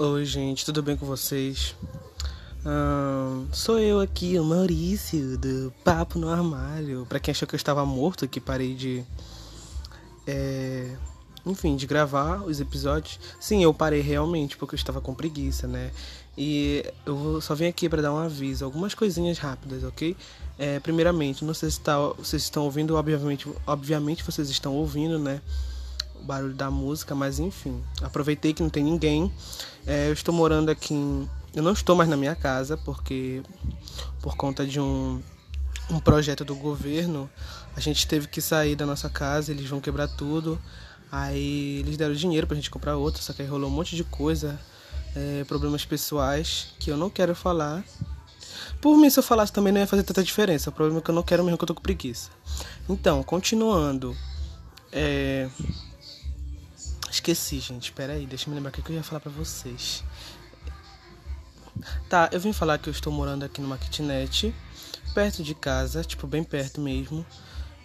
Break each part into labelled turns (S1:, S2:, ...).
S1: Oi, gente, tudo bem com vocês? sou eu aqui, o Maurício, do Papo no Armário. Pra quem achou que eu estava morto, que parei de. É, enfim, de gravar os episódios. Sim, eu parei realmente, porque eu estava com preguiça, né? E eu só vim aqui para dar um aviso, algumas coisinhas rápidas, ok? É, primeiramente, não sei se tá, vocês estão ouvindo, obviamente, obviamente vocês estão ouvindo, né? O barulho da música, mas enfim. Aproveitei que não tem ninguém. É, eu estou morando aqui em, Eu não estou mais na minha casa, porque por conta de um, um projeto do governo, a gente teve que sair da nossa casa, eles vão quebrar tudo. Aí eles deram dinheiro pra gente comprar outra, só que aí rolou um monte de coisa é, problemas pessoais que eu não quero falar. Por mim, se eu falasse também não ia fazer tanta diferença. O problema é que eu não quero mesmo que eu tô com preguiça. Então, continuando. É... Esqueci, gente. Pera aí, deixa eu me lembrar o que eu ia falar pra vocês. Tá, eu vim falar que eu estou morando aqui numa kitnet, perto de casa, tipo, bem perto mesmo.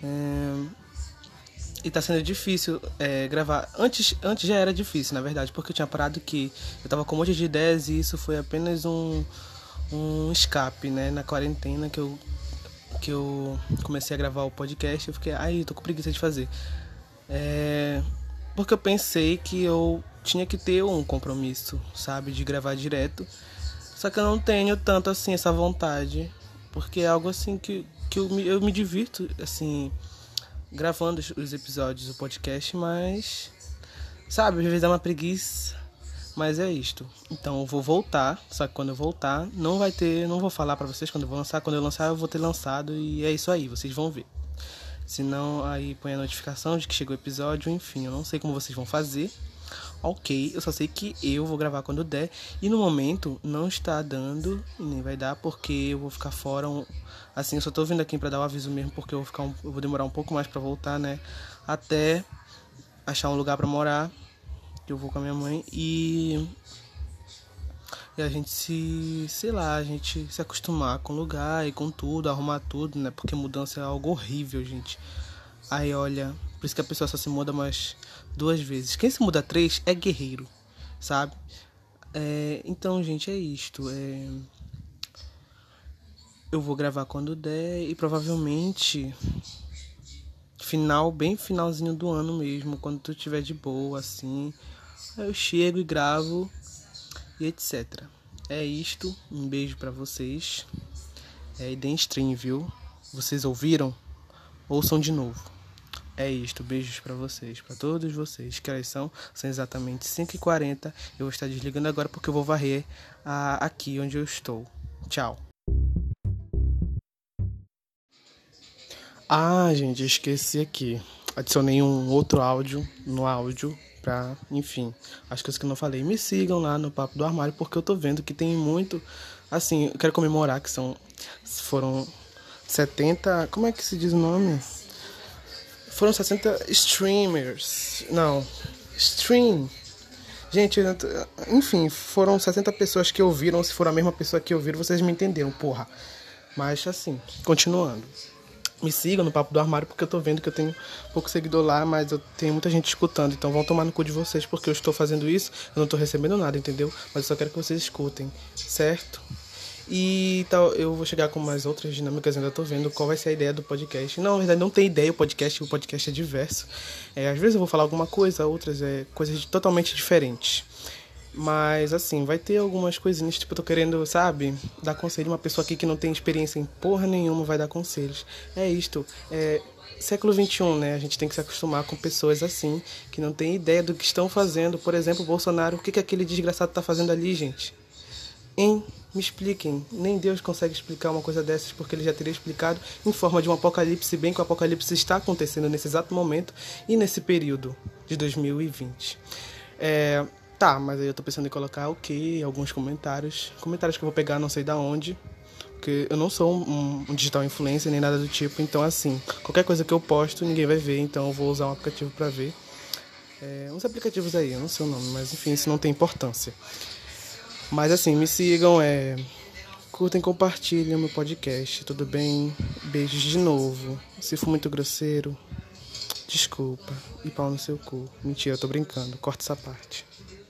S1: É e tá sendo difícil é, gravar. Antes, antes já era difícil, na verdade, porque eu tinha parado que eu tava com um monte de ideias e isso foi apenas um, um escape, né? Na quarentena que eu, que eu comecei a gravar o podcast, eu fiquei, ai, tô com preguiça de fazer. É, porque eu pensei que eu tinha que ter um compromisso, sabe? De gravar direto. Só que eu não tenho tanto assim essa vontade. Porque é algo assim que, que eu, me, eu me divirto, assim gravando os episódios do podcast, mas sabe, às vezes dá uma preguiça, mas é isto. Então eu vou voltar, só que quando eu voltar, não vai ter, não vou falar para vocês quando eu vou lançar, quando eu lançar eu vou ter lançado e é isso aí, vocês vão ver. Senão aí põe a notificação de que chegou o episódio, enfim, eu não sei como vocês vão fazer. Ok, eu só sei que eu vou gravar quando der. E no momento não está dando, nem vai dar, porque eu vou ficar fora um, Assim, eu só tô vindo aqui para dar o aviso mesmo, porque eu vou, ficar um, eu vou demorar um pouco mais para voltar, né? Até achar um lugar para morar, eu vou com a minha mãe e e a gente se, sei lá, a gente se acostumar com o lugar e com tudo, arrumar tudo, né? Porque mudança é algo horrível, gente. Aí olha, por isso que a pessoa só se muda mais duas vezes. Quem se muda três é guerreiro, sabe? É, então, gente, é isto. É, eu vou gravar quando der e provavelmente final, bem finalzinho do ano mesmo, quando tu estiver de boa assim, eu chego e gravo e etc. É isto, um beijo para vocês. É, stream, viu? Vocês ouviram? Ouçam de novo. É isto, beijos para vocês, para todos vocês. Que horas são? São exatamente 5h40. Eu vou estar desligando agora porque eu vou varrer a, aqui onde eu estou. Tchau. Ah, gente, esqueci aqui. Adicionei um outro áudio no áudio pra, enfim, as coisas que eu não falei. Me sigam lá no Papo do Armário, porque eu tô vendo que tem muito. Assim, eu quero comemorar que são. Foram 70. Como é que se diz o nome? Foram 60 streamers. Não, stream. Gente, enfim, foram 60 pessoas que ouviram. Se for a mesma pessoa que ouviram, vocês me entenderam, porra. Mas assim, continuando me sigam no Papo do Armário, porque eu tô vendo que eu tenho pouco seguidor lá, mas eu tenho muita gente escutando. Então vão tomar no cu de vocês, porque eu estou fazendo isso, eu não tô recebendo nada, entendeu? Mas eu só quero que vocês escutem, certo? E tal, eu vou chegar com mais outras dinâmicas, ainda tô vendo qual vai ser a ideia do podcast. Não, na verdade não tem ideia o podcast, o podcast é diverso. É, às vezes eu vou falar alguma coisa, outras é coisas totalmente diferentes. Mas assim, vai ter algumas coisinhas, tipo, eu tô querendo, sabe, dar conselho. Uma pessoa aqui que não tem experiência em porra nenhuma vai dar conselhos. É isto. É século XXI, né? A gente tem que se acostumar com pessoas assim, que não tem ideia do que estão fazendo. Por exemplo, Bolsonaro, o que, que aquele desgraçado tá fazendo ali, gente? Hein? Me expliquem. Nem Deus consegue explicar uma coisa dessas porque ele já teria explicado em forma de um apocalipse, bem que o apocalipse está acontecendo nesse exato momento e nesse período de 2020. É, Tá, mas aí eu tô pensando em colocar o que, alguns comentários. Comentários que eu vou pegar não sei da onde. Porque eu não sou um, um, digital influencer nem nada do tipo. Então, assim, qualquer coisa que eu posto, ninguém vai ver. Então, eu vou usar um aplicativo para ver. É, uns aplicativos aí, eu não sei o nome, mas enfim, isso não tem importância. Mas, assim, me sigam, é. Curtem, compartilhem meu podcast, tudo bem? Beijos de novo. Se for muito grosseiro, desculpa. E pau no seu cu. Mentira, eu tô brincando. Corta essa parte.